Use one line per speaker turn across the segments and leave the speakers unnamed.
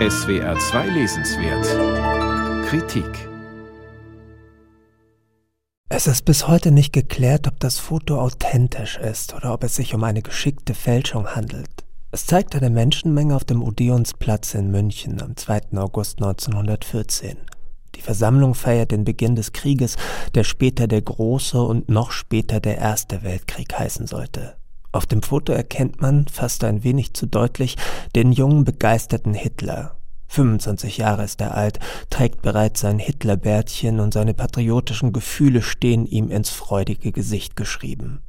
SWR 2 Lesenswert Kritik
Es ist bis heute nicht geklärt, ob das Foto authentisch ist oder ob es sich um eine geschickte Fälschung handelt. Es zeigt eine Menschenmenge auf dem Odeonsplatz in München am 2. August 1914. Die Versammlung feiert den Beginn des Krieges, der später der Große und noch später der Erste Weltkrieg heißen sollte. Auf dem Foto erkennt man, fast ein wenig zu deutlich, den jungen, begeisterten Hitler. 25 Jahre ist er alt, trägt bereits sein Hitlerbärtchen und seine patriotischen Gefühle stehen ihm ins freudige Gesicht geschrieben.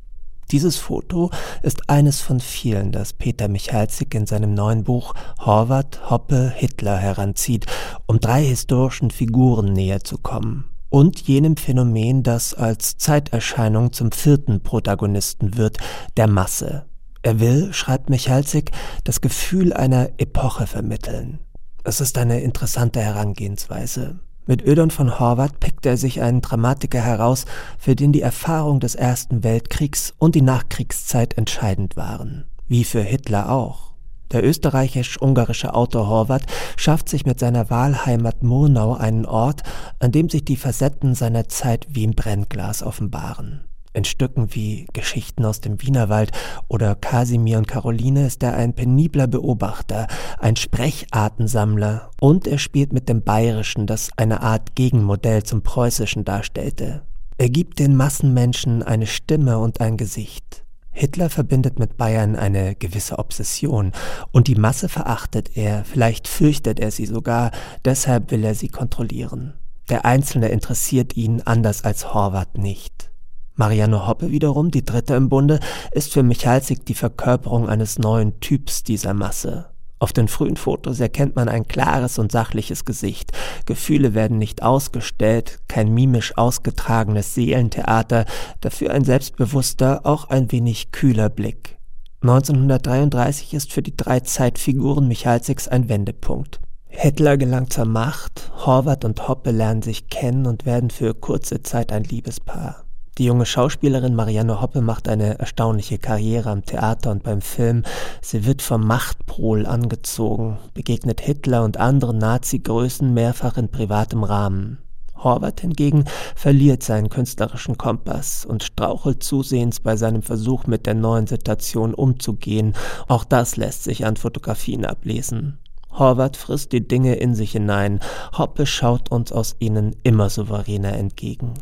Dieses Foto ist eines von vielen, das Peter Michalzig in seinem neuen Buch Horvath, Hoppe, Hitler heranzieht, um drei historischen Figuren näher zu kommen und jenem Phänomen, das als Zeiterscheinung zum vierten Protagonisten wird, der Masse. Er will, schreibt Michalzig, das Gefühl einer Epoche vermitteln. Es ist eine interessante Herangehensweise. Mit Ödon von Horvath pickt er sich einen Dramatiker heraus, für den die Erfahrung des Ersten Weltkriegs und die Nachkriegszeit entscheidend waren. Wie für Hitler auch. Der österreichisch-ungarische Autor Horvath schafft sich mit seiner Wahlheimat Murnau einen Ort, an dem sich die Facetten seiner Zeit wie im Brennglas offenbaren. In Stücken wie Geschichten aus dem Wienerwald oder Kasimir und Caroline ist er ein penibler Beobachter, ein Sprechartensammler und er spielt mit dem Bayerischen, das eine Art Gegenmodell zum Preußischen darstellte. Er gibt den Massenmenschen eine Stimme und ein Gesicht. Hitler verbindet mit Bayern eine gewisse Obsession und die Masse verachtet er, vielleicht fürchtet er sie sogar, deshalb will er sie kontrollieren. Der Einzelne interessiert ihn anders als Horvath nicht. Marianne Hoppe wiederum, die dritte im Bunde, ist für Michalsik die Verkörperung eines neuen Typs dieser Masse. Auf den frühen Fotos erkennt man ein klares und sachliches Gesicht. Gefühle werden nicht ausgestellt, kein mimisch ausgetragenes Seelentheater, dafür ein selbstbewusster, auch ein wenig kühler Blick. 1933 ist für die drei Zeitfiguren Michalsiks ein Wendepunkt. Hitler gelangt zur Macht, Horvath und Hoppe lernen sich kennen und werden für kurze Zeit ein Liebespaar. Die junge Schauspielerin Marianne Hoppe macht eine erstaunliche Karriere am Theater und beim Film. Sie wird vom Machtpol angezogen, begegnet Hitler und anderen Nazi-Größen mehrfach in privatem Rahmen. Horvath hingegen verliert seinen künstlerischen Kompass und strauchelt zusehends bei seinem Versuch, mit der neuen Situation umzugehen. Auch das lässt sich an Fotografien ablesen. Horvath frisst die Dinge in sich hinein, Hoppe schaut uns aus ihnen immer souveräner entgegen.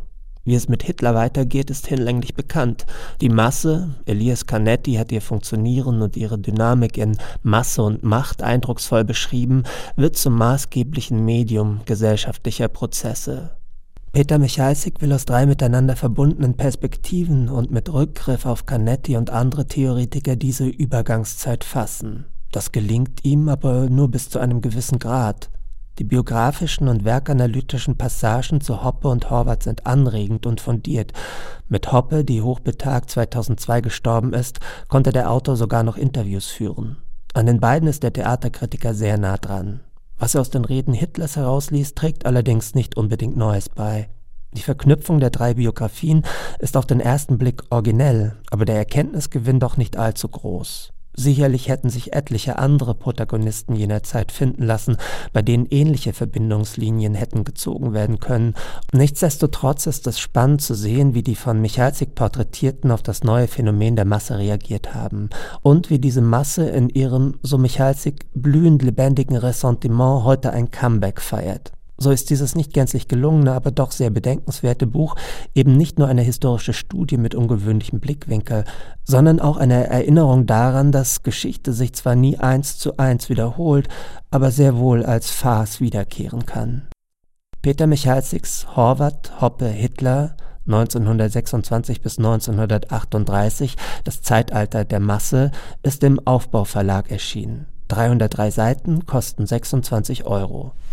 Wie es mit Hitler weitergeht, ist hinlänglich bekannt. Die Masse, Elias Canetti hat ihr Funktionieren und ihre Dynamik in Masse und Macht eindrucksvoll beschrieben, wird zum maßgeblichen Medium gesellschaftlicher Prozesse. Peter Michalsik will aus drei miteinander verbundenen Perspektiven und mit Rückgriff auf Canetti und andere Theoretiker diese Übergangszeit fassen. Das gelingt ihm aber nur bis zu einem gewissen Grad. Die biografischen und werkanalytischen Passagen zu Hoppe und Horvath sind anregend und fundiert. Mit Hoppe, die hochbetagt 2002 gestorben ist, konnte der Autor sogar noch Interviews führen. An den beiden ist der Theaterkritiker sehr nah dran. Was er aus den Reden Hitlers herausliest, trägt allerdings nicht unbedingt Neues bei. Die Verknüpfung der drei Biografien ist auf den ersten Blick originell, aber der Erkenntnisgewinn doch nicht allzu groß. Sicherlich hätten sich etliche andere Protagonisten jener Zeit finden lassen, bei denen ähnliche Verbindungslinien hätten gezogen werden können. Nichtsdestotrotz ist es spannend zu sehen, wie die von Michalsik Porträtierten auf das neue Phänomen der Masse reagiert haben und wie diese Masse in ihrem, so Michalsik, blühend lebendigen Ressentiment heute ein Comeback feiert. So ist dieses nicht gänzlich gelungene, aber doch sehr bedenkenswerte Buch eben nicht nur eine historische Studie mit ungewöhnlichem Blickwinkel, sondern auch eine Erinnerung daran, dass Geschichte sich zwar nie eins zu eins wiederholt, aber sehr wohl als Farce wiederkehren kann. Peter Michalsiks Horvath, Hoppe, Hitler 1926 bis 1938, das Zeitalter der Masse, ist im Aufbauverlag erschienen. 303 Seiten kosten 26 Euro.